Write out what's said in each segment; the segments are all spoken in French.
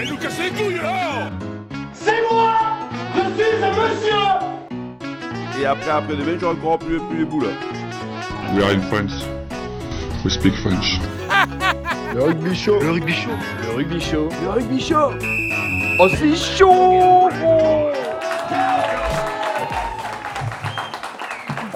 Allez nous casser les couilles là C'est moi Je suis un monsieur Et après, après demain, j'aurai encore plus, plus les boules. We are in France. We speak French. Le rugby show. Le rugby show. Le rugby show. Le rugby show. Oh, c'est chaud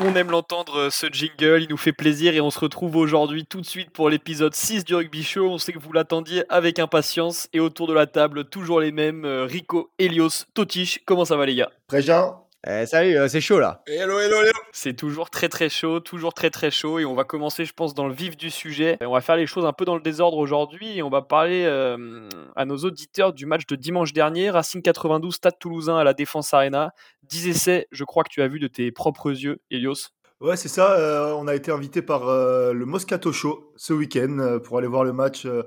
On aime l'entendre ce jingle, il nous fait plaisir et on se retrouve aujourd'hui tout de suite pour l'épisode 6 du Rugby Show. On sait que vous l'attendiez avec impatience et autour de la table, toujours les mêmes, euh, Rico, Elios, Totiche. Comment ça va les gars? Préjean. Eh, salut, euh, c'est chaud là. Hello, hello, hello C'est toujours très très chaud, toujours très très chaud et on va commencer je pense dans le vif du sujet. Et on va faire les choses un peu dans le désordre aujourd'hui et on va parler euh, à nos auditeurs du match de dimanche dernier, Racing 92, Stade Toulousain à la Défense Arena. 10 essais, je crois que tu as vu de tes propres yeux, Elios. Ouais, c'est ça. euh, on a été invité par euh, le Moscato Show ce week-end euh, pour aller voir le match euh,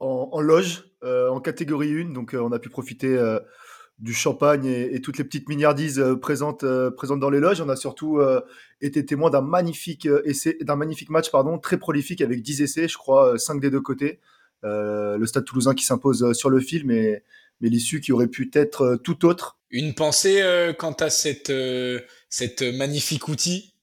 en, en loge, euh, en catégorie 1. Donc, euh, on a pu profiter euh, du champagne et, et toutes les petites milliardises euh, présentes, euh, présentes dans les loges. On a surtout euh, été témoin d'un magnifique essai, d'un magnifique match, pardon, très prolifique avec 10 essais, je crois, 5 des deux côtés. Le Stade Toulousain qui s'impose sur le fil, mais, mais l'issue qui aurait pu être tout autre. Une pensée quant à cette, cette magnifique outil,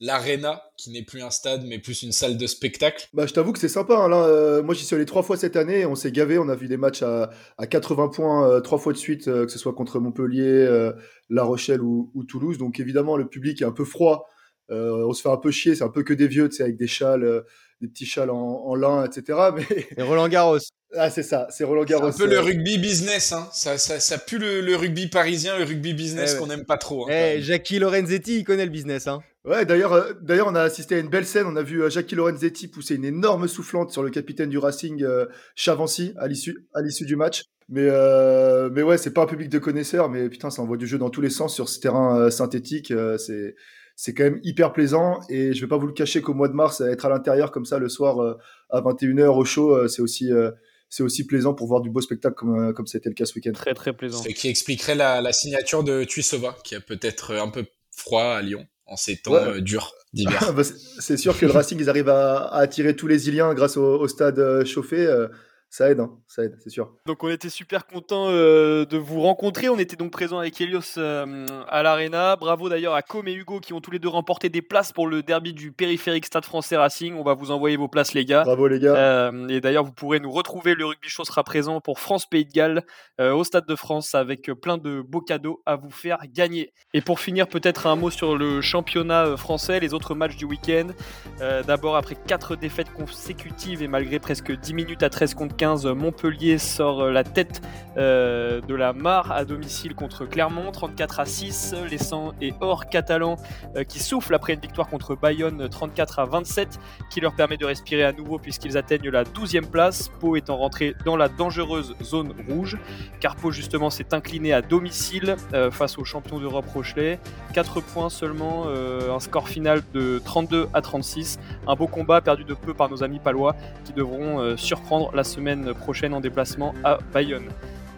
l'Arena, qui n'est plus un stade, mais plus une salle de spectacle. Bah, je t'avoue que c'est sympa. hein, là, euh, moi, j'y suis allé trois fois cette année. On s'est gavé. On a vu des matchs à, à 80 points euh, trois fois de suite, euh, que ce soit contre Montpellier, euh, La Rochelle ou, ou Toulouse. Donc, évidemment, le public est un peu froid. Euh, on se fait un peu chier. C'est un peu que des vieux, tu sais, avec des châles, euh, des petits châles en, en lin, etc. Mais Et Roland Garros. ah, c'est ça. C'est Roland C'est Garros. un peu le euh, rugby business, hein. ça, ça, ça pue le, le rugby parisien, le rugby business Eh ouais. qu'on n'aime pas trop. hein, Eh. Jackie Lorenzetti, il connaît le business. Hein. Ouais, d'ailleurs, euh, d'ailleurs, on a assisté à une belle scène. On a vu euh, Jackie Lorenzetti pousser une énorme soufflante sur le capitaine du Racing, euh, Chavancy, à l'issue, à l'issue du match. Mais, euh, mais ouais, c'est pas un public de connaisseurs, mais putain, ça envoie du jeu dans tous les sens sur ce terrain euh, synthétique. euh, c'est, c'est quand même hyper plaisant. Et je vais pas vous le cacher qu'au mois de mars, être à l'intérieur comme ça le soir euh, à 21h au chaud, euh, c'est aussi, euh, c'est aussi plaisant pour voir du beau spectacle comme, euh, comme c'était le cas ce week-end. Très très plaisant. Ce qui expliquerait la, la signature de Tuisova, qui a peut-être un peu froid à Lyon en ces temps Ouais. euh, durs d'hiver. Bah, c'est sûr que le Racing, ils arrivent à, à attirer tous les Iliens grâce au, au stade euh, chauffé. Euh, ça aide, hein, ça aide, c'est sûr. Donc on était super content de vous rencontrer. On était donc présents avec Elios euh, à l'Arena. Bravo d'ailleurs à Com et Hugo qui ont tous les deux remporté des places pour le derby du périphérique Stade Français Racing. On va vous envoyer vos places les gars. Bravo les gars. Euh, et d'ailleurs, vous pourrez nous retrouver. Le Rugby Show sera présent pour France-Pays de Galles euh, au Stade de France avec euh, plein de beaux cadeaux à vous faire gagner. Et pour finir, peut-être un mot sur le championnat euh, français, les autres matchs du week-end. Euh, D'abord, après quatre défaites consécutives et malgré presque 10 minutes à 13 contre 15, Montpellier sort euh, la tête euh, de la mare à domicile contre Clermont, 34 à 6. Les 100 et or catalans euh, qui soufflent après une victoire contre Bayonne, 34 à 27 qui leur permet de respirer à nouveau puisqu'ils atteignent la 12e place. Pau étant rentré dans la dangereuse zone rouge. Car Pau justement s'est incliné à domicile euh, face aux champions d'Europe Rochelet. 4 points seulement, un score final de 32 à 36. Un beau combat perdu de peu par nos amis palois qui devront surprendre la semaine prochaine en déplacement à Bayonne.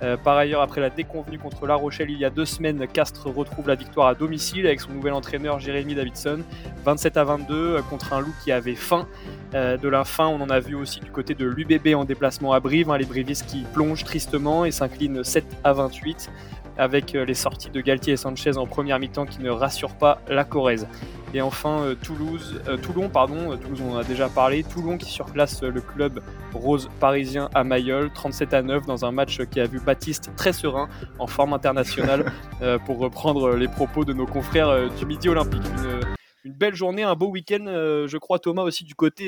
Euh, par ailleurs, après la déconvenue contre La Rochelle il y a deux semaines, Castres retrouve la victoire à domicile avec son nouvel entraîneur Jérémy Davidson, 27 à 22 euh, contre un loup qui avait faim. Euh, de la fin, on en a vu aussi du côté de l'UBB en déplacement à Brive, hein, les Brivistes qui plongent tristement et s'inclinent 7 à 28 avec euh, les sorties de Galtier et Sanchez en première mi-temps qui ne rassurent pas la Corrèze. Et enfin euh, Toulouse, euh, Toulon, pardon, Toulouse on en a déjà parlé, Toulon qui surclasse le club rose parisien à Mayol, 37 à 9 dans un match qui a vu Baptiste très serein en forme internationale euh, pour reprendre les propos de nos confrères euh, du Midi Olympique. Une, une belle journée, un beau week-end, je crois Thomas aussi du côté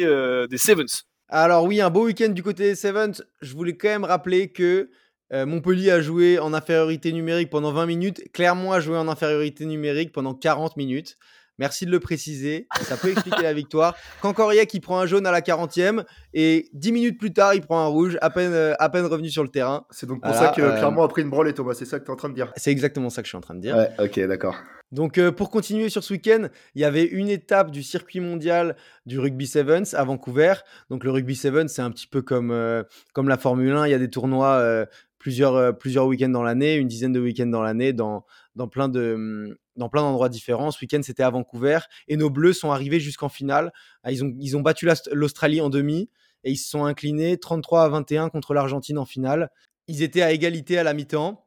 des Sevens. Alors oui, un beau week-end du côté des Sevens. Je voulais quand même rappeler que euh, Montpellier a joué en infériorité numérique pendant 20 minutes. Clermont a joué en infériorité numérique pendant 40 minutes. Merci de le préciser. Ça peut expliquer la victoire. Cancoria qui prend un jaune à la 40e et 10 minutes plus tard, il prend un rouge, à peine, euh, à peine revenu sur le terrain. C'est donc pour Voilà, ça que euh, Clermont a pris une branlée, Thomas. C'est ça que tu es en train de dire. C'est exactement ça que je suis en train de dire. Ouais, ok, d'accord. Donc euh, pour continuer sur ce week-end, il y avait une étape du circuit mondial du rugby sevens à Vancouver. Donc le rugby sevens, c'est un petit peu comme, euh, comme la Formule 1. Il y a des tournois euh, plusieurs, euh, plusieurs week-ends dans l'année, une dizaine de week-ends dans l'année, dans, dans plein de hum, dans plein d'endroits différents. Ce week-end, c'était à Vancouver et nos Bleus sont arrivés jusqu'en finale. Ah, Ils ont, ils ont battu l'Australie en demi et ils se sont inclinés 33 à 21 contre l'Argentine en finale. Ils étaient à égalité à la mi-temps.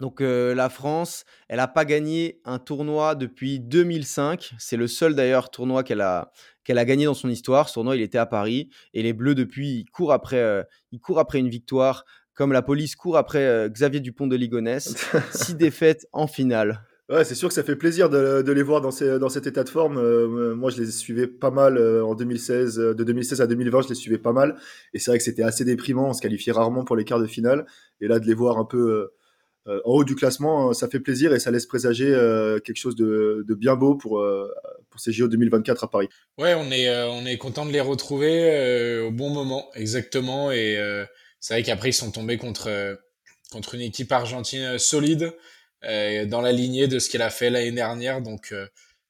Donc euh, la France, elle n'a pas gagné un tournoi depuis 2005. C'est le seul d'ailleurs tournoi qu'elle a, qu'elle a gagné dans son histoire. Ce tournoi, il était à Paris. Et les Bleus, depuis, ils courent après, euh, ils courent après une victoire, comme la police court après euh, Xavier Dupont de Ligonnès. Six défaites en finale. Ouais, c'est sûr que ça fait plaisir de, de les voir dans, ces, dans cet état de forme. Euh, moi, je les suivais pas mal euh, en 2016. euh, de 2016 à 2020, je les suivais pas mal. Et c'est vrai que c'était assez déprimant. On se qualifiait rarement pour les quarts de finale. Et là, de les voir un peu en haut du classement, ça fait plaisir et ça laisse présager euh, quelque chose de, de bien beau pour, euh, pour ces JO 2024 à Paris. Ouais, on est, euh, on est content de les retrouver euh, au bon moment, exactement. Et euh, c'est vrai qu'après, ils sont tombés contre, euh, contre une équipe argentine euh, solide, euh, dans la lignée de ce qu'elle a fait l'année dernière. Donc,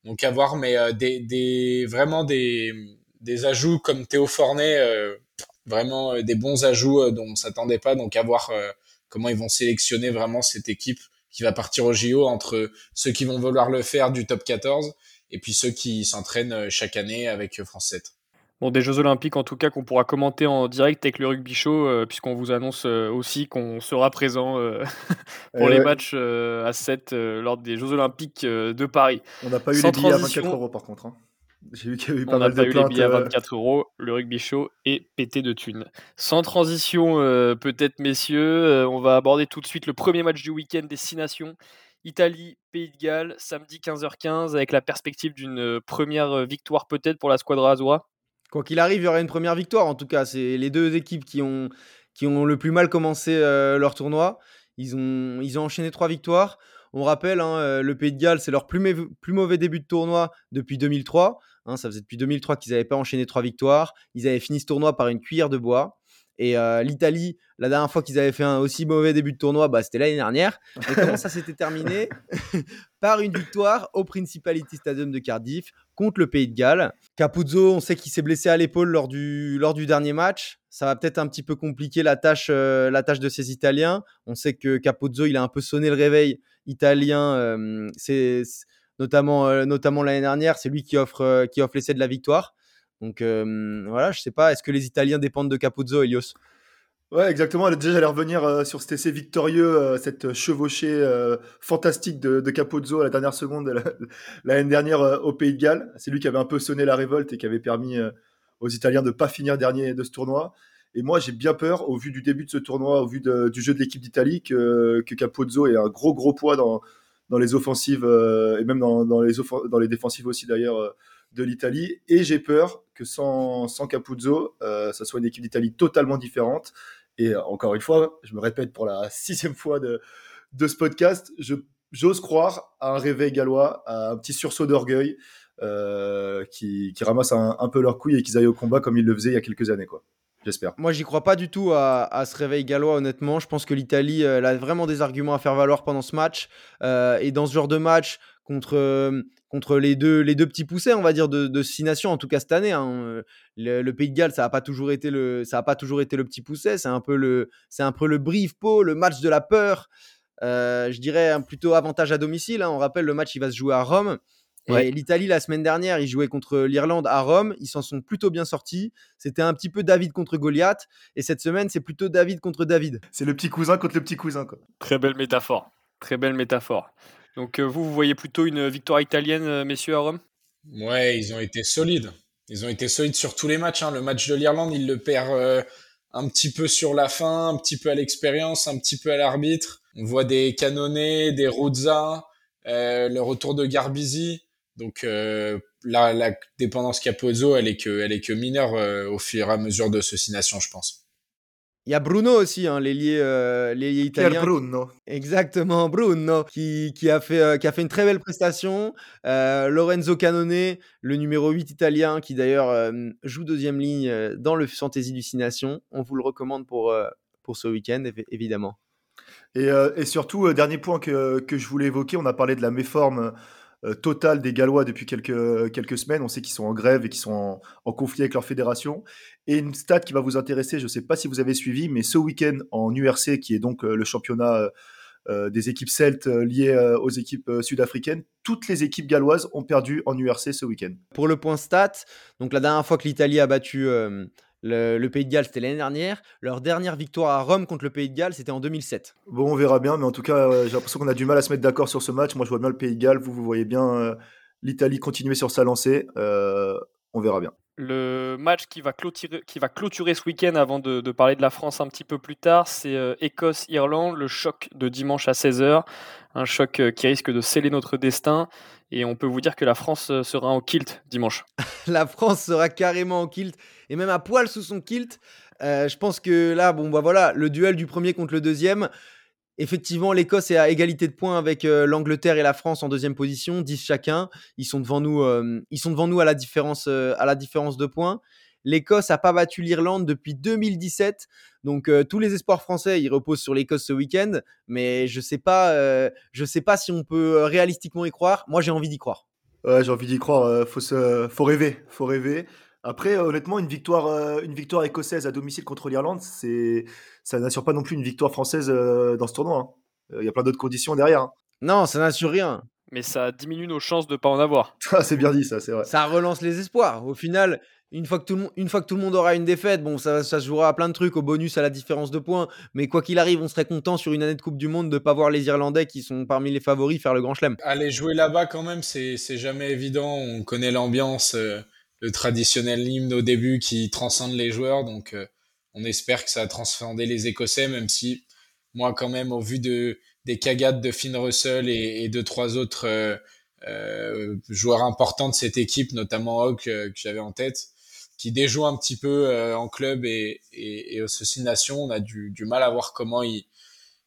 donc à voir. Mais des, des, vraiment des, des ajouts comme Théo Fornet, vraiment des bons ajouts dont on s'attendait pas. Donc à voir comment ils vont sélectionner vraiment cette équipe qui va partir au JO entre ceux qui vont vouloir le faire du top 14 et puis ceux qui s'entraînent chaque année avec France 7. Bon, des Jeux Olympiques en tout cas qu'on pourra commenter en direct avec le Rugby Show, euh, puisqu'on vous annonce euh, aussi qu'on sera présent euh, pour Eh les ouais. matchs à 7 euh, lors des Jeux Olympiques de Paris. On n'a pas eu Sans les billets à transition. 24 euros par contre. hein. J'ai vu qu'il y a eu pas On mal pas de eu les billets à euh, 24 euros, le Rugby Show est pété de thunes. Sans transition, peut-être messieurs, on va aborder tout de suite le premier match du week-end des Six Nations. Italie, Pays de Galles, samedi 15h15, avec la perspective d'une première victoire peut-être pour la squadra Azura. Quoi qu'il arrive, il y aura une première victoire. En tout cas, c'est les deux équipes qui ont, qui ont le plus mal commencé euh, leur tournoi. Ils ont, ils ont enchaîné trois victoires. On rappelle, hein, euh, le Pays de Galles, c'est leur plus, mauvais début de tournoi depuis 2003. Hein, ça faisait depuis 2003 qu'ils n'avaient pas enchaîné trois victoires. Ils avaient fini ce tournoi par une cuillère de bois. Et euh, l'Italie, la dernière fois qu'ils avaient fait un aussi mauvais début de tournoi, bah, c'était l'année dernière. Et comment ça s'était terminé? Par une victoire au Principality Stadium de Cardiff contre le Pays de Galles. Capuzzo, on sait qu'il s'est blessé à l'épaule lors du, lors du dernier match. Ça va peut-être un petit peu compliquer la tâche, euh, la tâche de ces Italiens. On sait que Capuzzo, il a un peu sonné le réveil italien, euh, c'est notamment, euh, notamment l'année dernière. C'est lui qui offre, qui offre l'essai de la victoire. Donc voilà, je sais pas, est-ce que les Italiens dépendent de Capuzzo, Elios? Ouais, exactement. Déjà, j'allais revenir euh, sur cet essai victorieux, euh, cette chevauchée euh, fantastique de, de Capozzo à la dernière seconde de la- l'année dernière au Pays de Galles. C'est lui qui avait un peu sonné la révolte et qui avait permis aux Italiens de ne pas finir dernier de ce tournoi. Et moi, j'ai bien peur, au vu du début de ce tournoi, au vu du jeu de l'équipe d'Italie, que, que Capozzo ait un gros, gros poids dans, dans les offensives et même dans, dans les dans les défensives aussi, d'ailleurs, de l'Italie. Et j'ai peur que sans, sans Capuzzo, euh, ça soit une équipe d'Italie totalement différente. Et euh, encore une fois, je me répète pour la sixième fois de, de ce podcast, j'ose croire à un réveil gallois, à un petit sursaut d'orgueil euh, qui, ramasse un, peu leurs couilles et qu'ils aillent au combat comme ils le faisaient il y a quelques années, quoi. J'espère. Moi, j'y crois pas du tout à, à ce réveil gallois, honnêtement. Je pense que l'Italie elle a vraiment des arguments à faire valoir pendant ce match. Et dans ce genre de match, contre, contre les, deux, les deux petits poussets, on va dire, de, de six nations, en tout cas cette année, hein, euh, le, le Pays de Galles, ça n'a pas, toujours été le- ça a pas toujours été le petit pousset. C'est un peu le, c'est un peu le brief pot, le match de la peur. Euh, je dirais un plutôt avantage à domicile. hein. On rappelle, le match, il va se jouer à Rome. Et l'Italie, la semaine dernière, ils jouaient contre l'Irlande à Rome. Ils s'en sont plutôt bien sortis. C'était un petit peu David contre Goliath. Et cette semaine, c'est plutôt David contre David. C'est le petit cousin contre le petit cousin, quoi. Très belle métaphore. Très belle métaphore. Donc euh, vous, vous voyez plutôt une victoire italienne, euh, messieurs, à Rome? Ouais, ils ont été solides. Ils ont été solides sur tous les matchs. hein. Le match de l'Irlande, ils le perdent euh, un petit peu sur la fin, un petit peu à l'expérience, un petit peu à l'arbitre. On voit des canonnés, des Ruzza, euh, le retour de Garbisi. Donc euh, la, dépendance Capozzo, elle est que, elle est que mineure au fur et à mesure de ce Six Nations, je pense. Il y a Bruno aussi, hein, l'ailier euh, italien. Bruno. Exactement, Bruno, qui, qui a fait, euh, qui a fait une très belle prestation. Euh, Lorenzo Canone, le numéro 8 italien, qui d'ailleurs euh, joue deuxième ligne dans le Fantasy Nations. On vous le recommande pour, pour ce week-end, évi- évidemment. Et, et surtout, dernier point que, que je voulais évoquer, on a parlé de la méforme totale des Gallois depuis quelques, quelques semaines. On sait qu'ils sont en grève et qu'ils sont en, conflit avec leur fédération. Et une stat qui va vous intéresser, je ne sais pas si vous avez suivi, mais ce week-end en URC, qui est donc euh, le championnat euh, euh, des équipes celtes euh, liées euh, aux équipes euh, sud-africaines, toutes les équipes galloises ont perdu en URC ce week-end. Pour le point stat, donc la dernière fois que l'Italie a battu, euh, Le, le Pays de Galles, c'était l'année dernière. Leur dernière victoire à Rome contre le Pays de Galles, c'était en 2007. Bon, on verra bien, mais en tout cas, euh, j'ai l'impression qu'on a du mal à se mettre d'accord sur ce match. Moi, je vois bien le Pays de Galles. Vous, vous voyez bien euh, l'Italie continuer sur sa lancée. Euh, on verra bien. Le match qui va clôturer, qui va clôturer ce week-end avant de, de parler de la France un petit peu plus tard, c'est euh, Écosse-Irlande, le choc de dimanche à 16h. Un choc euh, qui risque de sceller notre destin. Et on peut vous dire que la France euh, sera en kilt dimanche. La France sera carrément en kilt et même à poil sous son kilt. Euh, je pense que là, bon, bah voilà, le duel du premier contre le deuxième. Effectivement, l'Écosse est à égalité de points avec euh, l'Angleterre et la France en deuxième position, 10 chacun. Ils sont devant nous, ils sont devant nous à la différence, à la différence de points. L'Écosse n'a pas battu l'Irlande depuis 2017, donc euh, tous les espoirs français ils reposent sur l'Écosse ce week-end. Mais je sais pas, euh, je sais pas si on peut euh, réalistiquement y croire. Moi, j'ai envie d'y croire. Ouais, j'ai envie d'y croire. euh, faut, se... faut rêver. Faut rêver. Après, euh, honnêtement, une victoire, euh, une victoire écossaise à domicile contre l'Irlande, c'est, ça n'assure pas non plus une victoire française euh, dans ce tournoi. hein. Euh, Il y a plein d'autres conditions derrière. hein. Non, ça n'assure rien. Mais ça diminue nos chances de ne pas en avoir. Ah, c'est bien dit, ça, c'est vrai. Ça relance les espoirs. Au final, une fois que tout le monde, aura une défaite, bon, ça, se jouera à plein de trucs, au bonus, à la différence de points. Mais quoi qu'il arrive, on serait content sur une année de Coupe du Monde de pas voir les Irlandais qui sont parmi les favoris faire le Grand Chelem. Aller jouer là-bas quand même, c'est jamais évident. On connaît l'ambiance, euh, le traditionnel hymne au début qui transcende les joueurs, donc euh, on espère que ça a transcendé les Écossais, même si moi quand même au vu de des cagades de Finn Russell et, de trois autres euh, joueurs importants de cette équipe, notamment Hawk que j'avais en tête, qui déjouent un petit peu euh, en club et, et, et Nations, on a du, mal à voir comment ils,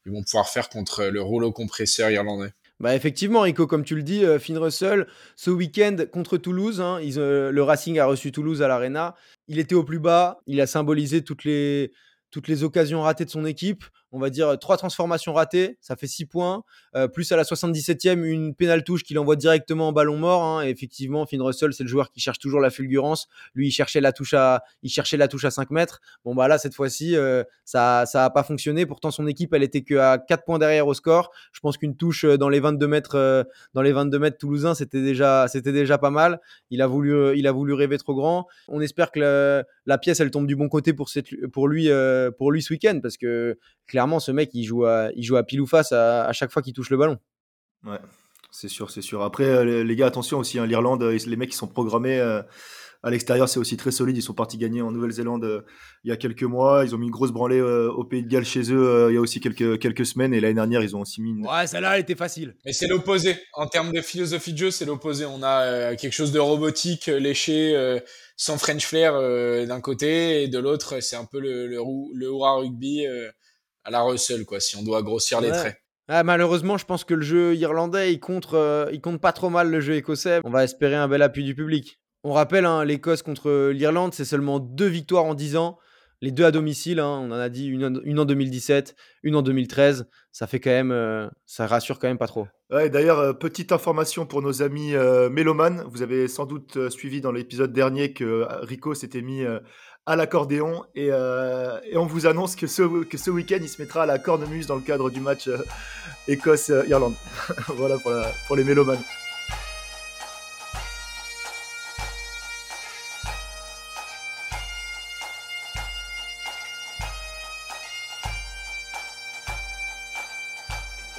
vont pouvoir faire contre le rouleau compresseur irlandais. Bah effectivement, Rico, comme tu le dis, euh, Finn Russell, ce week-end contre Toulouse, hein, euh, le Racing a reçu Toulouse à l'Arena. Il était au plus bas, il a symbolisé toutes les, toutes les occasions ratées de son équipe. On va dire trois transformations ratées, ça fait 6 points. Euh, plus à la 77e, une pénale touche qu'il envoie directement en ballon mort. hein. Effectivement, Finn Russell, c'est le joueur qui cherche toujours la fulgurance. Lui, il cherchait la touche à, il cherchait la touche à 5 mètres. Bon, bah là, cette fois-ci, euh, ça ça a pas fonctionné. Pourtant, son équipe, elle était que à 4 points derrière au score. Je pense qu'une touche euh, dans les 22 mètres, euh, dans les 22 mètres toulousains, c'était déjà, c'était déjà pas mal. Il a voulu, euh, il a voulu rêver trop grand. On espère que le- la pièce, elle tombe du bon côté pour, lui, euh, pour lui ce week-end, parce que clairement, ce mec, il joue à, pile ou face à, chaque fois qu'il touche le ballon. Ouais, c'est sûr, c'est sûr. Après, euh, les- gars, attention aussi, hein, l'Irlande, euh, les mecs qui sont programmés à l'extérieur, c'est aussi très solide. Ils sont partis gagner en Nouvelle-Zélande euh, il y a quelques mois. Ils ont mis une grosse branlée euh, au Pays de Galles chez eux euh, il y a aussi quelques, quelques semaines. Et l'année dernière, ils ont aussi mis une... Ouais, celle-là, elle était facile. Mais c'est l'opposé. En termes de philosophie de jeu, c'est l'opposé. On a euh, quelque chose de robotique, léché, euh, sans French flair euh, d'un côté, et de l'autre, c'est un peu le, le, hurrah rugby euh, à la Russell, quoi, si on doit grossir les traits. Ah, malheureusement, je pense que le jeu irlandais, il contre, euh, il compte pas trop mal le jeu écossais. On va espérer un bel appui du public. On rappelle, hein, l'Écosse contre l'Irlande, c'est seulement deux victoires en 10 ans. Les deux à domicile, hein, on en a dit une, en- une en 2017, une en 2013. Ça fait quand même, euh, ça rassure quand même pas trop. D'ailleurs, euh, petite information pour nos amis euh, mélomanes. Vous avez sans doute suivi dans l'épisode dernier que Rico s'était mis à l'accordéon et, on vous annonce que ce, week-end, il se mettra à la cornemuse dans le cadre du match Écosse-Irlande. voilà pour, pour les mélomanes.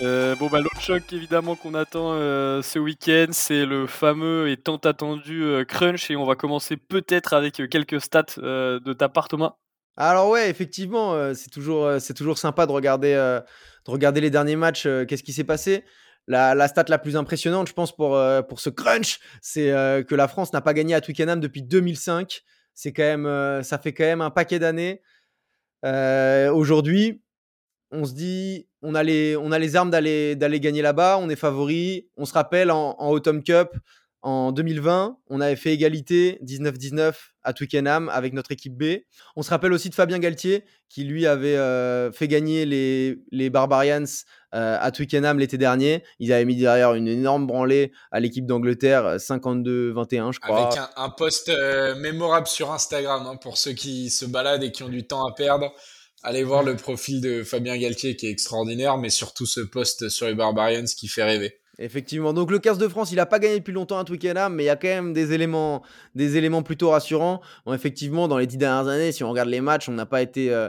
Euh, bon, bah, l'autre choc évidemment qu'on attend euh, ce week-end, c'est le fameux et tant attendu euh, crunch. Et on va commencer peut-être avec quelques stats de ta part, Thomas. Alors ouais, effectivement, c'est toujours, c'est toujours sympa de regarder, de regarder les derniers matchs. Qu'est-ce qui s'est passé la, la stat la plus impressionnante, je pense, pour, pour ce crunch, c'est que la France n'a pas gagné à Twickenham depuis 2005. C'est quand même, ça fait quand même un paquet d'années. Aujourd'hui, on se dit, on a les, on armes d'aller, gagner là-bas. On est favori. On se rappelle en, Autumn Cup en 2020, on avait fait égalité 19-19 à Twickenham avec notre équipe B. On se rappelle aussi de Fabien Galtier qui lui avait euh, fait gagner les, Barbarians euh, à Twickenham l'été dernier. Ils avaient mis derrière une énorme branlée à l'équipe d'Angleterre, 52-21 je crois. Avec un, post euh, mémorable sur Instagram, hein, pour ceux qui se baladent et qui ont du temps à perdre. Allez voir le profil de Fabien Galtier qui est extraordinaire, mais surtout ce post sur les Barbarians qui fait rêver. Effectivement. Donc le 15 de France, il n'a pas gagné depuis longtemps à Twickenham, mais il y a quand même des éléments, des éléments plutôt rassurants. Effectivement, dans les dix dernières années, si on regarde les matchs, on n'a pas été, euh,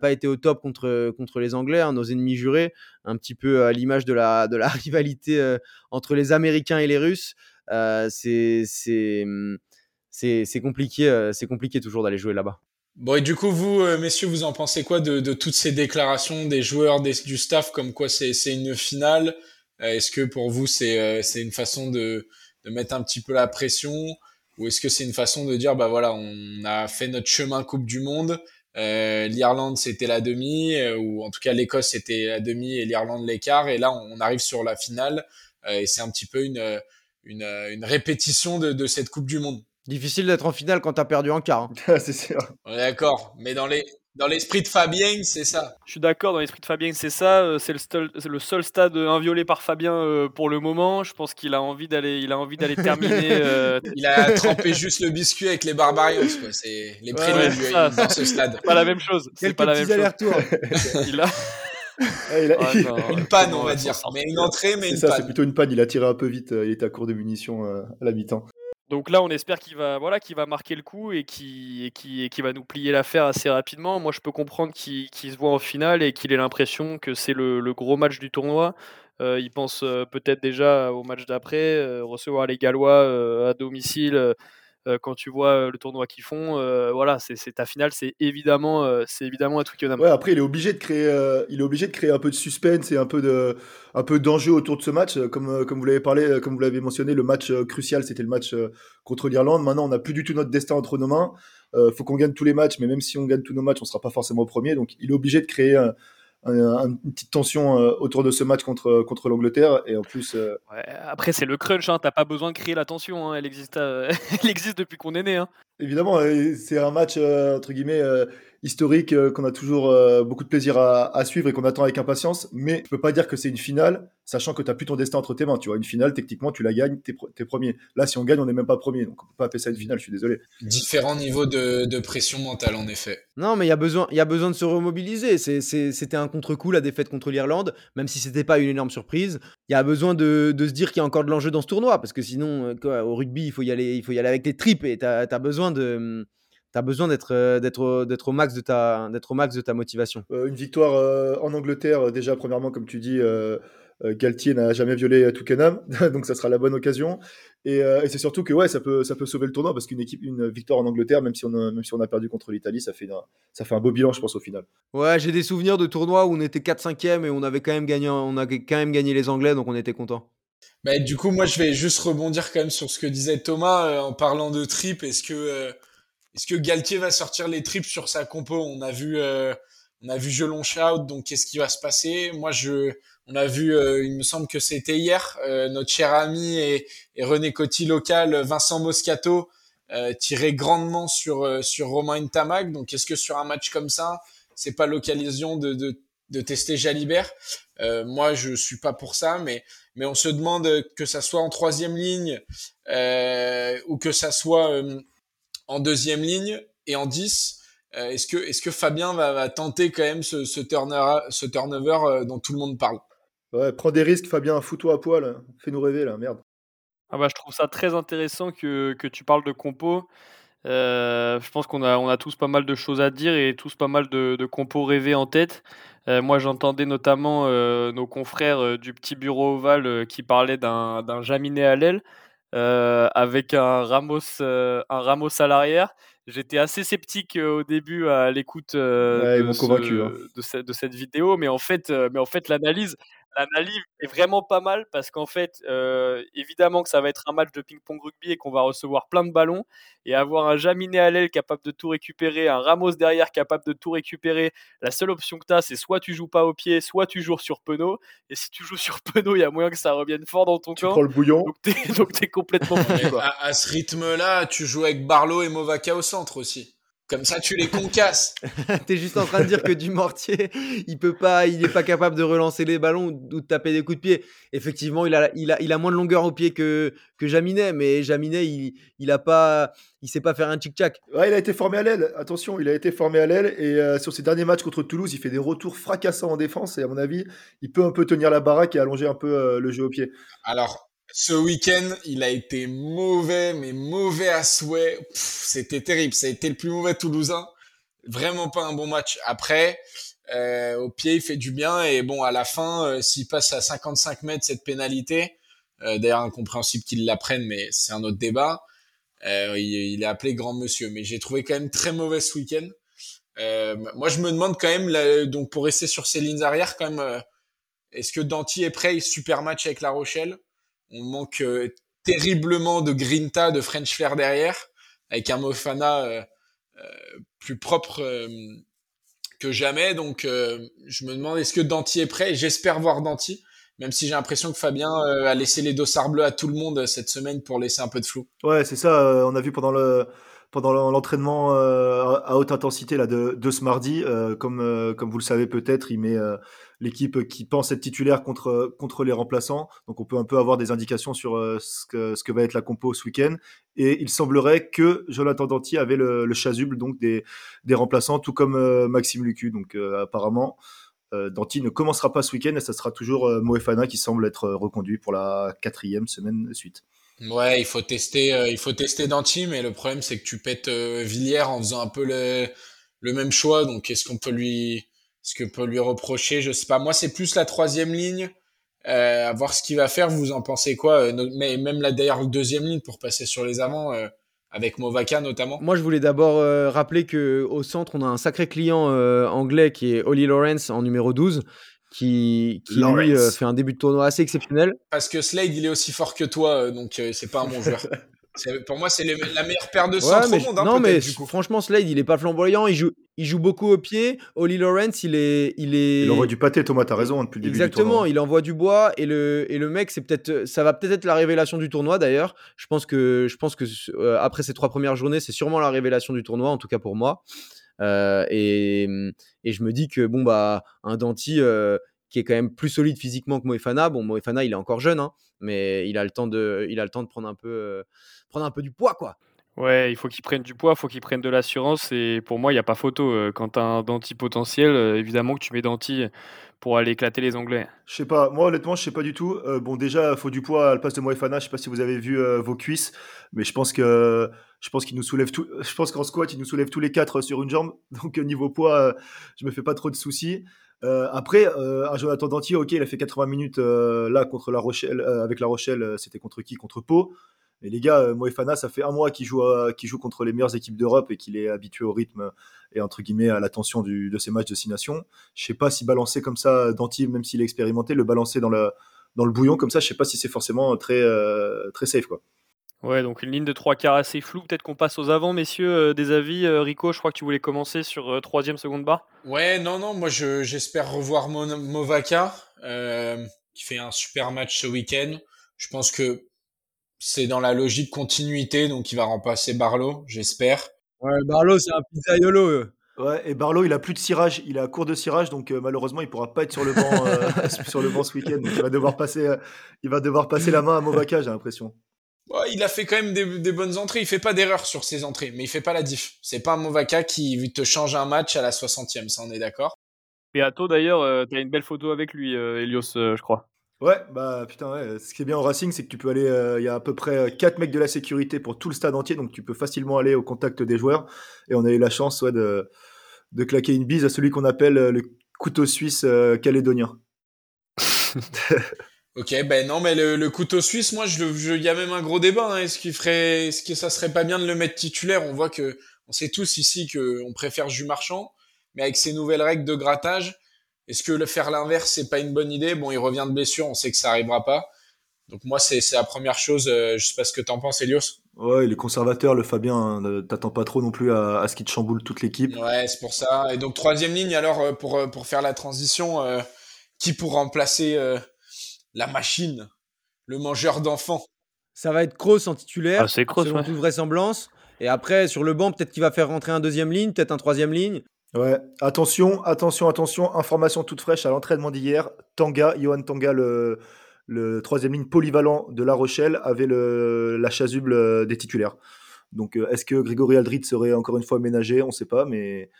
pas été au top contre, contre les Anglais, hein, nos ennemis jurés, un petit peu à l'image de la, de la rivalité euh, entre les Américains et les Russes. Euh, c'est, c'est, c'est, compliqué, c'est compliqué toujours d'aller jouer là-bas. Bon, et du coup, vous, euh, messieurs, vous en pensez quoi de, de toutes ces déclarations des joueurs, des, du staff, comme quoi c'est, une finale? Euh, Est-ce que pour vous, c'est, euh, c'est une façon de, de mettre un petit peu la pression? Ou est-ce que c'est une façon de dire, bah voilà, on a fait notre chemin Coupe du Monde, euh, l'Irlande c'était la demi, ou en tout cas l'Écosse c'était la demi et l'Irlande l'écart, et là on arrive sur la finale, et c'est un petit peu une, une, une répétition de, de cette Coupe du Monde. Difficile d'être en finale quand tu as perdu en quart. Hein. c'est sûr. On est d'accord, mais dans les, dans l'esprit de Fabien, c'est ça. Je suis d'accord, dans l'esprit de Fabien, c'est ça. Euh, c'est le, seul, le seul stade inviolé par Fabien euh, pour le moment. Je pense qu'il a envie d'aller, il a envie d'aller terminer. Euh... Il a trempé juste le biscuit avec les Barbarians. Quoi. C'est les préludes ouais, ouais, dans ce stade. C'est pas la même chose. C'est pas la même chose. il a. Ah, il a... Ah, non, une panne, on va dire. Mais une entrée, mais une ça, panne. C'est plutôt une panne. Il a tiré un peu vite. Il était à court de munitions à la mi-temps. Donc là, on espère qu'il va, voilà, qu'il va marquer le coup et qui, va nous plier l'affaire assez rapidement. Moi, je peux comprendre qu'il qu se voit en finale et qu'il ait l'impression que c'est le, gros match du tournoi. Euh, il pense euh, peut-être déjà au match d'après, euh, recevoir les Gallois à domicile. Euh, quand tu vois le tournoi qu'ils font, euh, voilà, c'est ta finale, c'est évidemment, euh, c'est évidemment un Twickenham. Ouais, après il est obligé de créer, euh, il est obligé de créer un peu de suspense et un peu de, un peu d'enjeu autour de ce match. Comme, euh, comme vous l'avez parlé, comme vous l'avez mentionné, le match euh, crucial, c'était le match euh, contre l'Irlande. Maintenant, on n'a plus du tout notre destin entre nos mains. Euh, faut qu'on gagne tous les matchs, mais même si on gagne tous nos matchs, on sera pas forcément premier. Donc, il est obligé de créer un, une petite tension euh, autour de ce match contre, contre l'Angleterre. Et en plus. euh, Ouais, après, c'est le crunch, hein, t'as pas besoin de créer la tension, hein, elle, existe, euh, elle existe depuis qu'on est né. Hein. Évidemment, c'est un match entre guillemets historique euh, qu'on a toujours euh, beaucoup de plaisir à, à suivre et qu'on attend avec impatience. Mais je peux pas dire que c'est une finale, sachant que tu plus ton destin entre tes mains. Tu vois, une finale, techniquement, tu la gagnes, t'es es premier. Là, si on gagne, on n'est même pas premier, donc on peut pas appeler ça une finale. Je suis désolé. Différents niveaux de, de pression mentale, en effet. Non, mais il y a besoin, il y a besoin de se remobiliser. C'était un contre-coup la défaite contre l'Irlande, même si c'était pas une énorme surprise. Il y a besoin de, de se dire qu'il y a encore de l'enjeu dans ce tournoi, parce que sinon, euh, quoi, au rugby, il faut y aller, il faut y aller avec les tripes et tu as, as besoin de tu as besoin d'être euh, d'être d'être au max de ta d'être au max de ta motivation. Euh, une victoire euh, en Angleterre déjà premièrement comme tu dis euh, Galtier n'a jamais violé Twickenham donc ça sera la bonne occasion et, euh, et c'est surtout que ouais ça peut ça peut sauver le tournoi parce qu'une équipe une victoire en Angleterre même si on a, même si on a perdu contre l'Italie ça fait un, ça fait un beau bilan je pense au final. Ouais, j'ai des souvenirs de tournois où on était 4 5 e et on avait quand même gagné on a quand même gagné les Anglais donc on était content. Bah, du coup, moi, je vais juste rebondir quand même sur ce que disait Thomas euh, en parlant de tripes. Est-ce que, euh, est-ce que Galtier va sortir les tripes sur sa compo? On a vu, euh, on a vu Jelon Shout, donc qu'est-ce qui va se passer? Moi, je, on a vu, euh, il me semble que c'était hier, euh, notre cher ami et, et René Coty local, Vincent Moscato, euh, tirer grandement sur euh, sur Romain Ntamak. Donc, est-ce que sur un match comme ça, c'est pas l'occasion de, de de tester Jalibert? Euh, moi, je suis pas pour ça, mais mais on se demande que ça soit en troisième ligne ou que ça soit en deuxième ligne et en 10. Euh, est-ce que est-ce que Fabien va, va, tenter quand même ce, ce, turner, ce turnover euh, dont tout le monde parle? Ouais, prends des risques, Fabien. Fous-toi à poil. Fais-nous rêver là, merde. Ah bah, je trouve ça très intéressant que, que tu parles de compo. Euh, je pense qu'on a, on a tous pas mal de choses à dire et tous pas mal de, de compos rêvés en tête. Euh, moi, j'entendais notamment euh, nos confrères euh, du petit bureau ovale euh, qui parlaient d'un, d'un Jaminet à l'aile euh, avec un Ramos, un Ramos à l'arrière. J'étais assez sceptique au début à l'écoute ouais, de, ce, hein. de, ce, de, cette vidéo, mais en fait, mais en fait l'analyse, l'analyse est vraiment pas mal parce qu'en fait, euh, évidemment que ça va être un match de ping-pong rugby et qu'on va recevoir plein de ballons et avoir un Jaminet à l'aile capable de tout récupérer, un Ramos derrière capable de tout récupérer. La seule option que tu as, c'est soit tu joues pas au pied, soit tu joues sur Penaud. Et si tu joues sur Penaud, il y a moyen que ça revienne fort dans ton tu camp. Tu prends le bouillon. Donc t'es, complètement foutu. à, à, ce rythme-là, tu joues avec Barlow et Movaka au centre aussi. Comme ça, tu les concasses. T'es juste en train de dire que Dumortier, il peut pas, il est pas capable de relancer les ballons ou de taper des coups de pied. Effectivement, il a, il a, il a moins de longueur au pied que, que Jaminet, mais Jaminet, il, il a pas, il sait pas faire un tic-tac. Ouais, il a été formé à l'aile. Attention, il a été formé à l'aile et euh, sur ses derniers matchs contre Toulouse, il fait des retours fracassants en défense et à mon avis, il peut un peu tenir la baraque et allonger un peu euh, le jeu au pied. Alors, ce week-end, il a été mauvais, mais mauvais à souhait. C'était terrible. Ça a été le plus mauvais Toulousain. Vraiment pas un bon match. Après, euh, au pied, il fait du bien. Et bon, à la fin, euh, s'il passe à 55 mètres cette pénalité, euh, d'ailleurs incompréhensible qu'il la prenne, mais c'est un autre débat. Euh, il, il est appelé grand monsieur. Mais j'ai trouvé quand même très mauvais ce week-end. Euh, moi, je me demande quand même, là, donc pour rester sur ces lignes arrière, quand même, est-ce que Danty est prêt Super match avec La Rochelle? On manque euh, terriblement de Grinta, de French Flair derrière, avec un Mofana euh, euh, plus propre euh, que jamais. Donc, euh, je me demande est-ce que Danty est prêt? J'espère voir Danty, même si j'ai l'impression que Fabien a laissé les dossards bleus à tout le monde cette semaine pour laisser un peu de flou. Ouais, c'est ça. on a vu pendant le pendant l'entraînement à haute intensité là de, de ce mardi, comme comme vous le savez peut-être, il met l'équipe qui pense être titulaire contre contre les remplaçants. Donc on peut un peu avoir des indications sur euh, ce que ce que va être la compo ce week-end. Et il semblerait que Jonathan Danty avait le, le chasuble donc des des remplaçants, tout comme euh, Maxime Lucu. Donc euh, apparemment. Euh, ne commencera pas ce week-end et ça sera toujours Moefana qui semble être reconduit pour la quatrième semaine de suite. Ouais, il faut tester, il faut tester Danty, mais le problème c'est que tu pètes Villiers en faisant un peu le, le même choix. Donc est-ce qu'on peut lui, ce que peut lui reprocher, je sais pas. Moi, c'est plus la troisième ligne. Euh, à voir ce qu'il va faire. Vous en pensez quoi Euh, Mais même la d'ailleurs deuxième ligne pour passer sur les avants euh, avec Movaka notamment. Moi, je voulais d'abord euh, rappeler que au centre, on a un sacré client euh, anglais qui est Ollie Lawrence en numéro 12, qui, qui lui euh, fait un début de tournoi assez exceptionnel. Parce que Slade, il est aussi fort que toi, donc euh, c'est pas un bon joueur. Pour moi, c'est la meilleure paire de centres mais, au monde. Hein, non, mais du coup. franchement, Slade, il est pas flamboyant. Il joue, il joue beaucoup au pied. Ollie Lawrence, il est, il est. Il envoie du pâté, Thomas, t'as raison, depuis le début du Exactement, tournoi. il envoie du bois et le, et le mec, c'est peut-être, ça va peut-être être la révélation du tournoi d'ailleurs. Je pense que, je pense que euh, après ces trois premières journées, c'est sûrement la révélation du tournoi, en tout cas pour moi. Euh, et, et je me dis que bon bah un Danti euh, qui est quand même plus solide physiquement que Moefana. Bon, Moefana, il est encore jeune, hein, mais il a le temps de, il a le temps de prendre un peu, prendre un peu du poids, quoi. Ouais, il faut qu'ils prennent du poids, il faut qu'ils prennent de l'assurance. Et pour moi, il n'y a pas photo. Euh, Quand tu as un Danti potentiel, euh, évidemment que tu mets Danti pour aller éclater les Anglais. Je sais pas, moi honnêtement, je sais pas du tout. Euh, bon, déjà, faut du poids à la place de Moefana. Je sais pas si vous avez vu vos cuisses, mais je pense que je pense qu'il nous soulève. Je pense qu'en squat, il nous soulève tous les quatre sur une jambe. Donc niveau poids, je me fais pas trop de soucis. Après, un Jonathan Dantier, ok, il a fait 80 minutes là contre la Rochelle, avec la Rochelle. C'était contre qui? Contre Pau. Mais les gars, euh, Moefana, ça fait un mois qu'il joue, à- joue contre les meilleures équipes d'Europe et qu'il est habitué au rythme et entre guillemets à la tension du- de ces matchs de six nations. Je sais pas si balancer comme ça Danty, même s'il est expérimenté, le balancer dans le dans le bouillon comme ça, je sais pas si c'est forcément très euh, très safe quoi. Ouais, donc une ligne de trois quarts assez floue. Peut-être qu'on passe aux avants, messieurs. euh, des avis. Euh, Rico, je crois que tu voulais commencer sur euh, troisième seconde barre. Ouais, non, non, moi je- j'espère revoir Mon- Movaka, euh, qui fait un super match ce week-end. Je pense que c'est dans la logique continuité, donc il va remplacer Barlow, j'espère. Ouais, Barlow, c'est un pizzaiolo. euh. Ouais, et Barlow, il a plus de cirage, il est à court de cirage, donc euh, malheureusement, il pourra pas être sur le banc euh, sur le banc ce week-end. Donc il va devoir passer, euh, il va devoir passer la main à Movaka, j'ai l'impression. Ouais, il a fait quand même des, des bonnes entrées, il fait pas d'erreur sur ses entrées, mais il fait pas la diff. C'est pas un Movaka qui te change un match à la 60e, ça on est d'accord? Beato, d'ailleurs, euh, t'as une belle photo avec lui, euh, Elios, euh, je crois. Ouais, bah putain, ouais. Ce qui est bien au Racing, c'est que tu peux aller. euh, Il y a à peu près 4 mecs de la sécurité pour tout le stade entier, donc tu peux facilement aller au contact des joueurs. Et on a eu la chance, ouais, de, de claquer une bise à celui qu'on appelle euh, le couteau suisse euh, calédonien. Ok, ben non, mais le, couteau suisse, moi, il y a même un gros débat. Hein. Est-ce qu'il ferait, est-ce que ça serait pas bien de le mettre titulaire? On voit que, on sait tous ici que on préfère Jus Marchand, mais avec ces nouvelles règles de grattage, est-ce que le faire l'inverse, c'est pas une bonne idée? Bon, il revient de blessure, on sait que ça arrivera pas. Donc moi, c'est, c'est la première chose. euh, je sais pas ce que t'en penses, Elios. Ouais, il est conservateur, le Fabien. hein, ne T'attends pas trop non plus à, à ce qu'il te chamboule toute l'équipe. Ouais, c'est pour ça. Et donc troisième ligne, alors euh, pour euh, pour faire la transition, euh, qui pour remplacer euh, la machine, le mangeur d'enfants? Ça va être Kroos en titulaire, Ah, c'est Kroos, selon ouais. toute vraisemblance. Et après, sur le banc, peut-être qu'il va faire rentrer un deuxième ligne, peut-être un troisième ligne. Ouais, attention, attention, attention, information toute fraîche à l'entraînement d'hier. Tanga, Johan Tanga, le, troisième ligne polyvalent de La Rochelle, avait le, la chasuble euh, des titulaires. Donc, euh, est-ce que Grégory Aldrit serait encore une fois ménagé? On ne sait pas, mais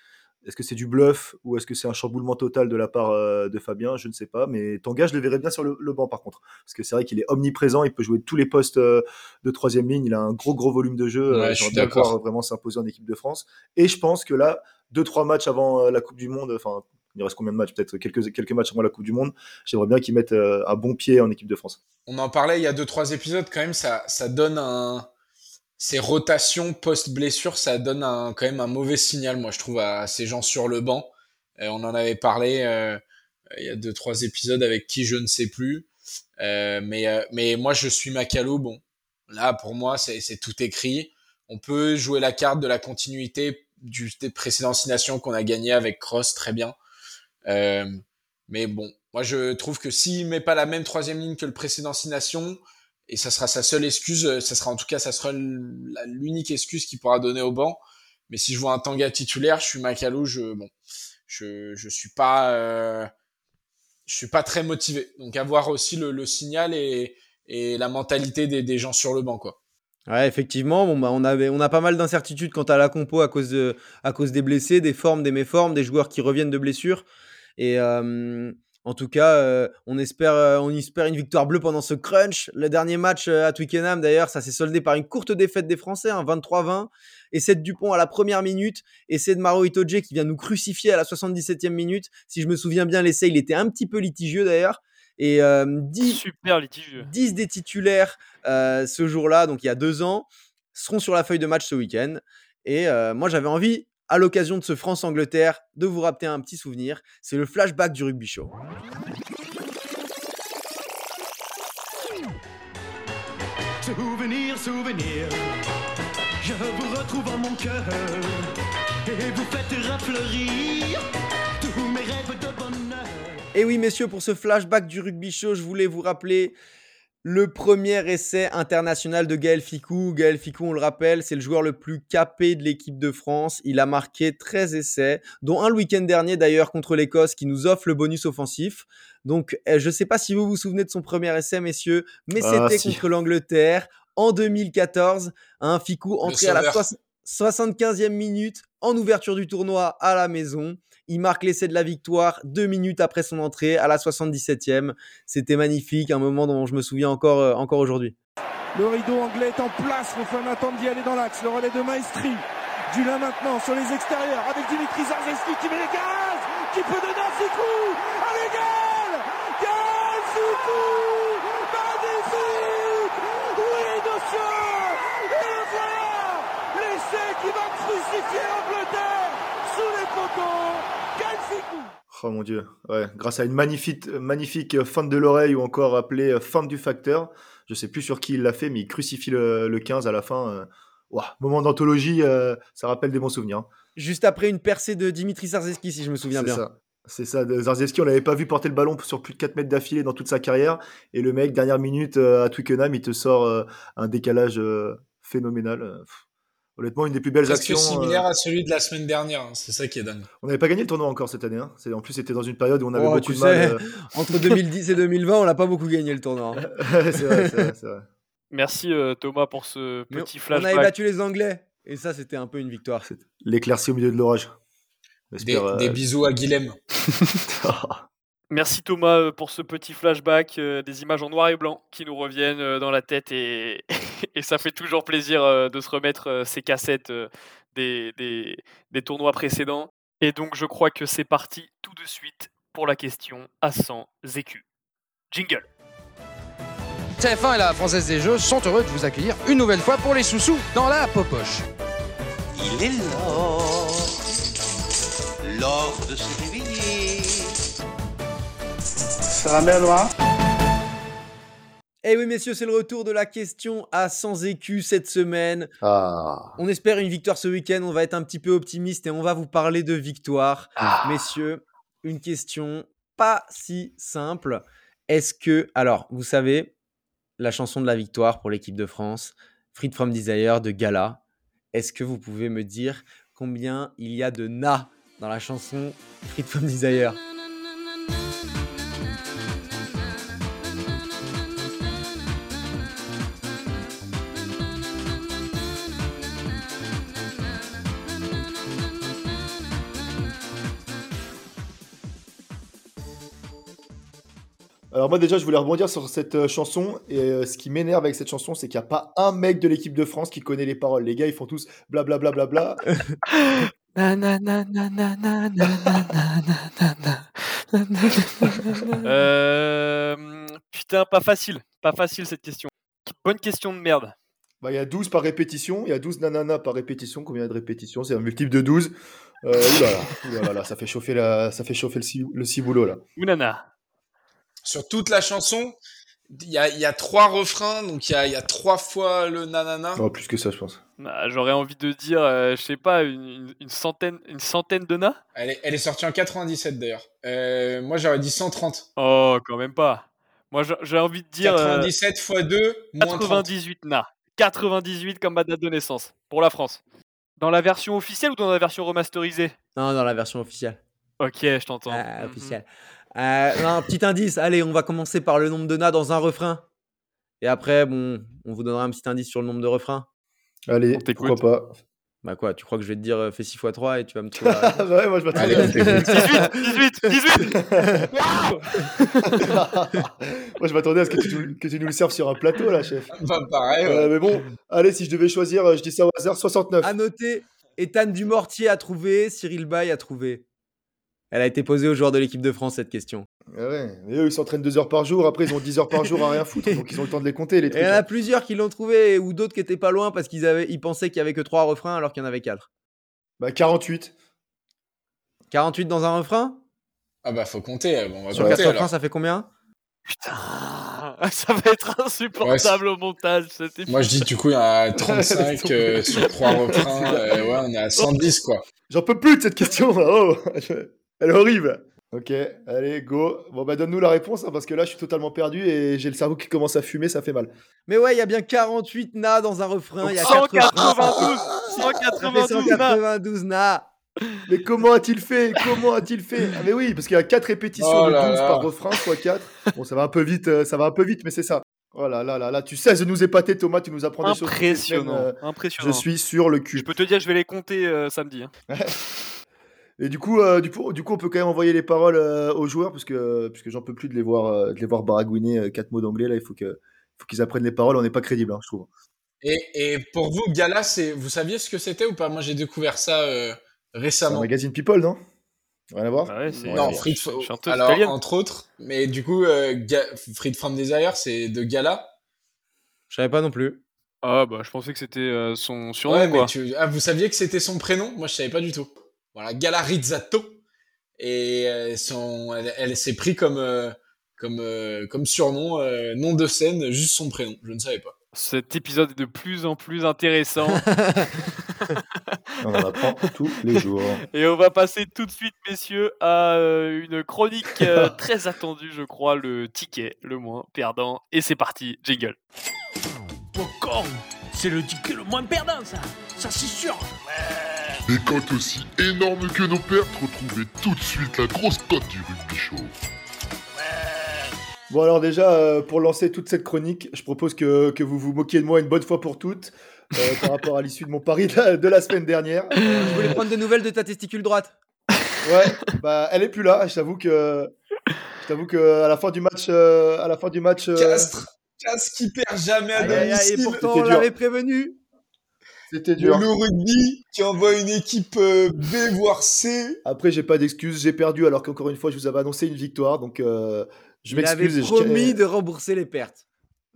est-ce que c'est du bluff ou est-ce que c'est un chamboulement total de la part euh, de Fabien? Je ne sais pas. Mais Tanga, je le verrais bien sur le, banc par contre. Parce que c'est vrai qu'il est omniprésent, il peut jouer tous les postes euh, de troisième ligne, il a un gros gros volume de jeu. Ouais, je suis J'aimerais bien d'accord. voir vraiment s'imposer en équipe de France. Et je pense que là, deux trois matchs avant euh, la Coupe du Monde, enfin, il reste combien de matchs? Peut-être quelques, quelques matchs avant la Coupe du Monde. J'aimerais bien qu'il mette euh, un bon pied en équipe de France. On en parlait il y a deux trois épisodes quand même. Ça, ça donne un ces rotations post-blessure, ça donne un, quand même un mauvais signal, moi, je trouve, à ces gens sur le banc. Euh, on en avait parlé euh, il y a deux, trois épisodes avec qui je ne sais plus. Euh, mais, euh, mais moi, je suis Macalou. Bon, là, pour moi, c'est tout écrit. On peut jouer la carte de la continuité du, des précédentes Nations qu'on a gagné avec Cross, très bien. Euh, mais bon, moi, je trouve que s'il met pas la même troisième ligne que le précédent Six Nations, et ça sera sa seule excuse, euh, ça sera en tout cas, ça sera l'unique excuse qu'il pourra donner au banc. Mais si je vois un Tanga titulaire, je suis Macalou, je, bon, je, je suis pas, euh, je suis pas très motivé. Donc, avoir aussi le, le signal et, et la mentalité des, des gens sur le banc, quoi. Ouais, effectivement, bon, bah, on, avait, on a pas mal d'incertitudes quant à la compo à cause, de, à cause des blessés, des formes, des méformes, des joueurs qui reviennent de blessures. Et euh, en tout cas, euh, on, espère, euh, on espère une victoire bleue pendant ce crunch. Le dernier match euh, à Twickenham, d'ailleurs, ça s'est soldé par une courte défaite des Français, un 23-20. Et c'est Dupont à la première minute. Et c'est de Maro Itoje qui vient nous crucifier à la 77e minute. Si je me souviens bien, l'essai, il était un petit peu litigieux d'ailleurs. Et euh, 10, Super litigieux. 10 des titulaires ce jour-là, donc il y a deux ans, seront sur la feuille de match ce week-end. Et moi, j'avais envie, à l'occasion de ce France-Angleterre, de vous rappeler un petit souvenir. C'est le flashback du rugby show. Souvenir, souvenir, je vous retrouve en mon cœur et vous faites rafleurir tous mes rêves de bonheur. Et oui, messieurs, pour ce flashback du rugby show, je voulais vous rappeler le premier essai international de Gaël Ficou. Gaël Ficou, on le rappelle, c'est le joueur le plus capé de l'équipe de France. Il a marqué 13 essais, dont un le week-end dernier d'ailleurs contre l'Écosse qui nous offre le bonus offensif. Donc, euh, je ne sais pas si vous vous souvenez de son premier essai, messieurs, mais Ah, c'était si. contre l'Angleterre en 2014. Un Ficou entré à la sauveur. soix- 75e minute en ouverture du tournoi à la maison. Il marque l'essai de la victoire deux minutes après son entrée à la 77e. C'était magnifique, un moment dont je me souviens encore, euh, encore aujourd'hui. Le rideau anglais est en place. Le fan attend d'y aller dans l'axe. Le relais de Maestri. Dulin maintenant sur les extérieurs avec Dimitri Zarzeski qui met les gaz. Qui peut donner un Ficou Allez, Gaël Gaël Ficou Magnifique Oui, monsieur Et le voilà L'essai qui va crucifier l'Angleterre sous les poteaux Oh mon dieu, ouais, grâce à une magnifique, magnifique feinte de l'oreille ou encore appelée euh, feinte du facteur. Je sais plus sur qui il l'a fait, mais il crucifie le, le 15 à la fin. euh. Moment d'anthologie, euh, ça rappelle des bons souvenirs. hein. Juste après une percée de Dimitri Sarzeski, si je me souviens bien. ça. C'est ça, de Zarzewski, on l'avait pas vu porter le ballon sur plus de 4 mètres d'affilée dans toute sa carrière. Et le mec, dernière minute euh, à Twickenham, il te sort euh, un décalage euh, phénoménal. Euh, pff. Honnêtement, une des plus belles Presque actions. euh, similaire à celui de la semaine dernière. hein. C'est ça qui est dingue. On n'avait pas gagné le tournoi encore cette année. hein. En plus, c'était dans une période où on avait Oh, beaucoup tu de mal. euh, Entre 2010 et 2020, on n'a pas beaucoup gagné le tournoi. hein. c'est vrai, c'est vrai, c'est vrai. Merci euh, Thomas pour ce Mais petit on avait battu les Anglais. Et ça, c'était un peu une victoire. L'éclaircie au milieu de l'orage. Des, euh, des bisous à Guilhem. Merci Thomas euh, pour ce petit flashback, euh, des images en noir et blanc qui nous reviennent euh, dans la tête et, et ça fait toujours plaisir euh, de se remettre euh, ces cassettes euh, des, des- des tournois précédents. Et donc je crois que c'est parti tout de suite pour la question à 100 écus. Jingle. TF1 et la Française des Jeux sont heureux de vous accueillir une nouvelle fois pour les sous-sous dans la popoche. Il est l'or, l'or de réveiller. Noir Eh oui, messieurs, c'est le retour de la question à 100 écus cette semaine. Ah. On espère une victoire ce week-end. On va être un petit peu optimiste et on va vous parler de victoire. Ah. Messieurs, une question pas si simple. Est-ce que, alors, vous savez, la chanson de la victoire pour l'équipe de France, Freed from Desire de Gala, Est-ce que vous pouvez me dire combien il y a de na dans la chanson Frites from Desire? Alors moi déjà, je voulais rebondir sur cette chanson. Et ce qui m'énerve avec cette chanson, c'est qu'il n'y a pas un mec de l'équipe de France qui connaît les paroles. Les gars, ils font tous blablabla. Bla, bla, bla. Putain, pas facile. Pas facile cette question. Bonne question de merde. Y a 12 par répétition, il y a 12 nanana par répétition. Combien de répétitions C'est un multiple de 12. Ça fait chauffer, le, ciboulot là. Ounana. Sur toute la chanson, il y a, il y a trois refrains, donc il y a, il y a trois fois le nanana. Oh, plus que ça, je pense. Bah, J'aurais envie de dire, euh, je sais pas, une, centaine, une centaine de na Elle est, elle est sortie en 97 d'ailleurs. Euh, moi j'aurais dit 130. Oh, quand même pas. Moi, j'ai- envie de dire euh, 97 x 2, moins 30. 98 na. 98 comme ma date de naissance pour la France. Dans la version officielle ou dans la version remasterisée? Non, dans la version officielle. Ok, je t'entends. Ah, Mhm. officielle. Euh, non, petit indice. Allez, on va commencer par le nombre de na dans un refrain. Et après, bon, on vous donnera un petit indice sur le nombre de refrains. Allez, On t'écoute. pourquoi pas. Bah quoi, tu crois que je vais te dire euh, fais 6 x 3 et tu vas me trouver Ah bah ouais, moi je à t'écoute. 18, 18, 18 Waouh Moi je m'attendais à ce que tu, que tu nous le serves sur un plateau là, chef. Bah, pareil. ouais. Euh, mais bon, allez, si je devais choisir, euh, je dis ça au hasard, 69. À noter, Ethan Dumortier a trouvé, Cyril Bay a trouvé. Elle a été posée aux joueurs de l'équipe de France cette question. Ouais, mais eux ils s'entraînent 2 heures par jour, après ils ont 10 heures par jour à rien foutre, donc ils ont le temps de les compter les Et il trucs. y en a hein. plusieurs qui l'ont trouvé ou d'autres qui étaient pas loin parce qu'ils avaient, ils pensaient qu'il y avait que 3 refrains alors qu'il y en avait 4. Bah 48. 48 dans un refrain? Ah bah faut compter. Bon, on va Sur compter 4 refrains, alors. ça fait combien? Putain Ça va être insupportable au montage. Moi je dis du coup il y a 35 euh, sur trois refrains. euh, ouais, on est à 110 quoi. J'en peux plus de cette question là. Oh, elle est horrible. Ok, allez, go. Bon bah donne-nous la réponse hein, parce que là je suis totalement perdu et j'ai le cerveau qui commence à fumer, ça fait mal. Mais ouais, il y a bien 48 na dans un refrain. Donc Il y a 4 refrains. 192 Ça fait 192 na 192 na. Mais comment a-t-il fait Comment a-t-il fait? Ah mais oui, parce qu'il y a 4 répétitions Oh de là 12 là. par refrain, soit 4. Bon, ça va un peu vite, euh, ça va un peu vite, mais c'est ça. Oh là là là là, tu cesses de nous épater Thomas, tu nous apprends des choses. Impressionnant, euh, impressionnant. Je suis sur le cul. Je peux te dire, je vais les compter euh, samedi. hein. Et du coup, euh, du coup, du coup, on peut quand même envoyer les paroles euh, aux joueurs parce que, parce que j'en peux plus de les voir, euh, de les voir baragouiner euh, quatre mots d'anglais là. Il faut que, faut qu'ils apprennent les paroles. On n'est pas crédible, hein, je trouve. Et, et pour vous, Gala, c'est vous saviez ce que c'était ou pas? Moi j'ai découvert ça euh, C'est un récemment. magazine People, non? Rien à voir? Ah ouais, c'est- Non, Ouais, Fried, alors italienne. entre autres, mais du coup, euh, Ga- Fried from Desire, c'est de Gala. Je savais pas non plus. Ah bah je pensais que c'était euh, son surnom Ouais, mais quoi. tu... ah, vous saviez que c'était son prénom? Moi, je savais pas du tout. Voilà, Gala Rizzato. Et euh, son... elle, elle s'est pris comme, euh, comme, euh, comme surnom, nom de scène, juste son prénom. Je ne savais pas. Cet épisode est de plus en plus intéressant On en apprend tous les jours. et on va passer tout de suite messieurs à une chronique très attendue je crois, le ticket le moins perdant et c'est parti, jingle. Popcorn, c'est le ticket le moins perdant, ça. Ça, c'est sûr. Des cotes aussi énormes que nos pertes, retrouvez tout de suite la grosse cote du rugby show. Bon alors déjà, euh, pour lancer toute cette chronique, je propose que, que vous vous moquiez de moi une bonne fois pour toutes euh, par rapport à l'issue de mon pari de la, de la semaine dernière. Je voulais prendre des nouvelles de ta testicule droite. Ouais, bah elle est plus là. Je t'avoue que, je t'avoue que à la fin du match, euh, à la fin du match, euh, Castres Castres qui perd jamais à aïe, et domicile. pourtant on l'avait prévenu. C'était Le dur. loup rugby qui envoie une équipe euh, B voire C. Après, j'ai pas d'excuses, j'ai perdu alors qu'encore une fois, je vous avais annoncé une victoire, donc euh, je Il avait m'excuse. et je promis de rembourser les pertes.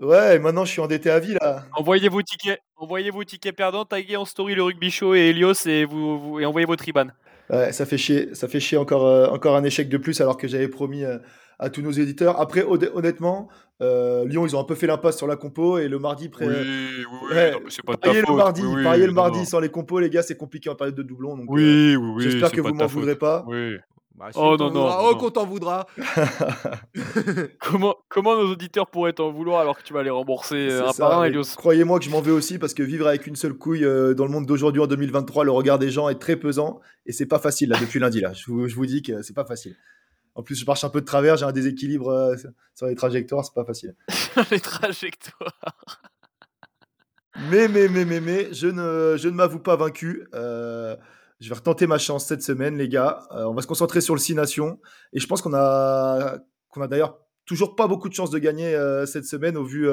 Ouais, maintenant je suis endetté à vie là. Envoyez vos tickets, envoyez vos tickets perdants, taguez en story le rugby show et Elios et vous, vous- et envoyez votre IBAN. Ouais, ça fait chier, ça fait chier encore, euh, encore un échec de plus alors que j'avais promis euh, à tous nos éditeurs. Après, honnê- honnêtement, euh, Lyon, ils ont un peu fait l'impasse sur la compo et le mardi, pré- Oui, oui, oui, Ouais, non, pas de ta parier le mardi, oui, oui, parier le mardi non. sans les compos, les gars, c'est compliqué en période de doublon. Donc, euh, Oui, oui, oui. j'espère que vous ta m'en voudrez pas. Oui. Bah, si, Oh non, non. Oh, qu'on t'en voudra. Comment, comment nos auditeurs pourraient t'en vouloir alors que tu vas les rembourser euh, un ça, par un, Elios? Croyez-moi que je m'en vais aussi parce que vivre avec une seule couille euh, dans le monde d'aujourd'hui en 2023, le regard des gens est très pesant et c'est pas facile là depuis lundi là. Je vous, je vous dis que c'est pas facile. En plus, je marche un peu de travers, j'ai un déséquilibre euh, sur les trajectoires, c'est pas facile. Les trajectoires. Mais, mais, mais, mais, mais, je ne, je ne m'avoue pas vaincu. Euh, je vais retenter ma chance cette semaine, les gars. Euh, on va se concentrer sur le 6 Nations. Et je pense qu'on a, qu'on a d'ailleurs toujours pas beaucoup de chances de gagner euh, cette semaine au vu,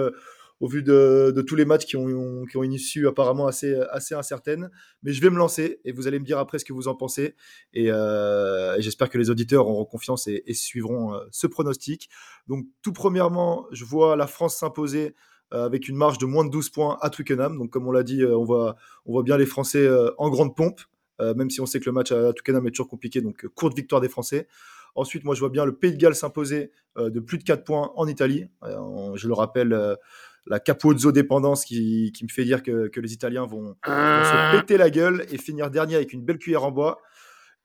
au vu de, tous les matchs qui ont, une issue apparemment assez, incertaine. Mais je vais me lancer et vous allez me dire après ce que vous en pensez. Et, euh, j'espère que les auditeurs auront confiance et, suivront euh, ce pronostic. Donc, tout premièrement, je vois la France s'imposer euh, avec une marge de moins de 12 points à Twickenham. Donc, comme on l'a dit, on, voit, on voit bien les Français en grande pompe, même si on sait que le match à Twickenham est toujours compliqué. Donc, courte victoire des Français. Ensuite, moi, je vois bien le Pays de Galles s'imposer de plus de 4 points en Italie. Je le rappelle, la Capozzo dépendance qui, qui me fait dire que, que les Italiens vont, vont se péter la gueule et finir dernier avec une belle cuillère en bois.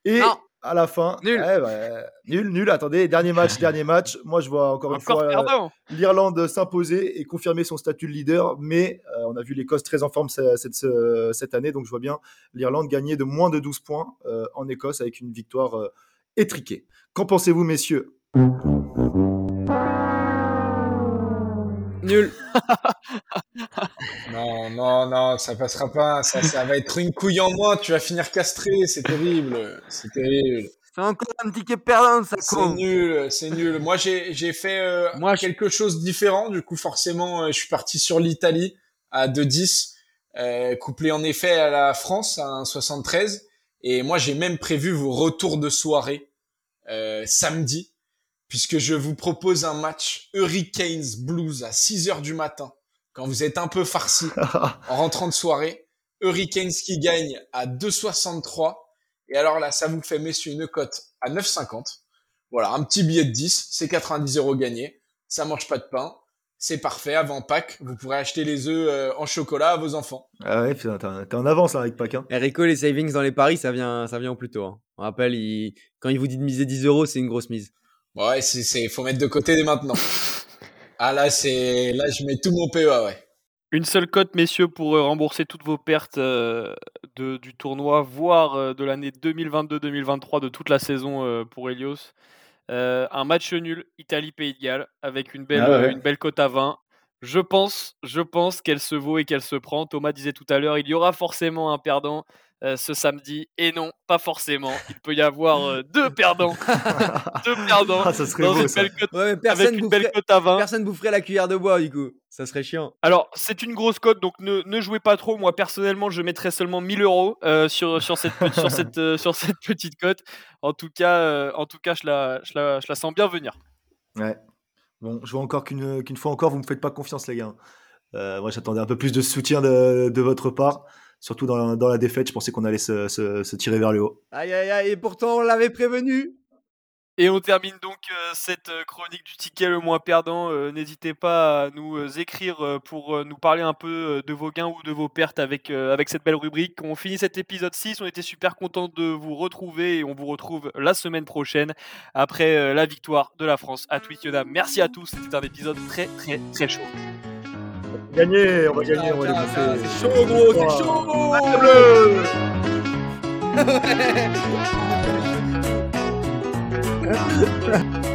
Et Non. à la fin, Nul. ouais, ouais, nul, nul. Attendez, dernier match, dernier match. Moi, je vois encore une fois euh, l'Irlande s'imposer et confirmer son statut de leader. Mais euh, on a vu l'Écosse très en forme ce- cette, ce- cette année, donc je vois bien l'Irlande gagner de moins de 12 points euh, en Écosse avec une victoire étriquée. Qu'en pensez-vous, messieurs? Nul. Non, non, non, ça passera pas. Ça, ça va être une couille en moins. Tu vas finir castré. C'est terrible. C'est terrible. C'est encore un ticket perdant, ça C'est nul, c'est nul. Moi, j'ai j'ai fait euh, Moi, quelque chose de différent. Du coup, forcément, euh, je suis parti sur l'Italie à 2-10, euh, couplé en effet à la France à 1,73. Et moi, j'ai même prévu vos retours de soirée euh, samedi, puisque je vous propose un match Hurricanes Blues à 6 heures du matin, quand vous êtes un peu farci en rentrant de soirée. Hurricanes qui gagne à 2,63. Et alors là, ça vous fait, messieurs, une cote à 9,50. Voilà, un petit billet de 10, c'est 90 euros gagnés. Ça mange pas de pain. C'est parfait. Avant Pâques, vous pourrez acheter les œufs euh, en chocolat à vos enfants. Ah ouais, putain, t'es en avance là, avec Pâques. hein. Enrico, les savings dans les paris, ça vient, ça vient au plus tôt. hein. On rappelle, il- quand il vous dit de miser 10 euros, c'est une grosse mise. Ouais, c'est, c'est, faut mettre de côté dès maintenant. Ah là, c'est, là, je mets tout mon PEA, ouais. Une seule cote, messieurs, pour euh, rembourser toutes vos pertes euh, de, du tournoi, voire euh, de l'année 2022-2023, de toute la saison euh, pour Helios. Euh, un match nul, Italie-Pays de Galles, avec une belle, Ah ouais. euh, une belle cote à 20. Je pense, je pense qu'elle se vaut et qu'elle se prend. Thomas disait tout à l'heure, il y aura forcément un perdant euh, ce samedi. Et non, pas forcément. Il peut y avoir euh, deux perdants. deux perdants. Ah, ça serait dans beau, une ça. belle cote, Ouais, mais avec personne une belle boufferait, cote à 20. personne boufferait la cuillère de bois, du coup. Ça serait chiant. Alors, c'est une grosse cote, donc ne, ne jouez pas trop. Moi, personnellement, je mettrais seulement 1000 euros euh, sur, sur, cette, sur, cette, euh, sur cette petite cote. En tout cas, euh, en tout cas je, la, je, la, je la sens bien venir. Ouais. Bon, je vois encore qu'une qu'une fois encore, vous me faites pas confiance, les gars. Euh, moi, j'attendais un peu plus de soutien de, de votre part. Surtout dans la, dans la défaite, je pensais qu'on allait se, se- se tirer vers le haut. Aïe, aïe, aïe, et pourtant, on l'avait prévenu. Et on termine donc euh, cette euh, chronique du ticket le moins perdant. Euh, N'hésitez pas à nous écrire pour nous parler un peu de vos gains ou de vos pertes avec, euh, avec cette belle rubrique. On finit cet épisode 6. On était super content de vous retrouver et on vous retrouve la semaine prochaine après euh, la victoire de la France à Twickenham. Merci à tous. C'était un épisode très très très chaud. Gagner, on va gagner, on va les Tiens, bouffer. C'est chaud, gros, c'est chaud. Bleu.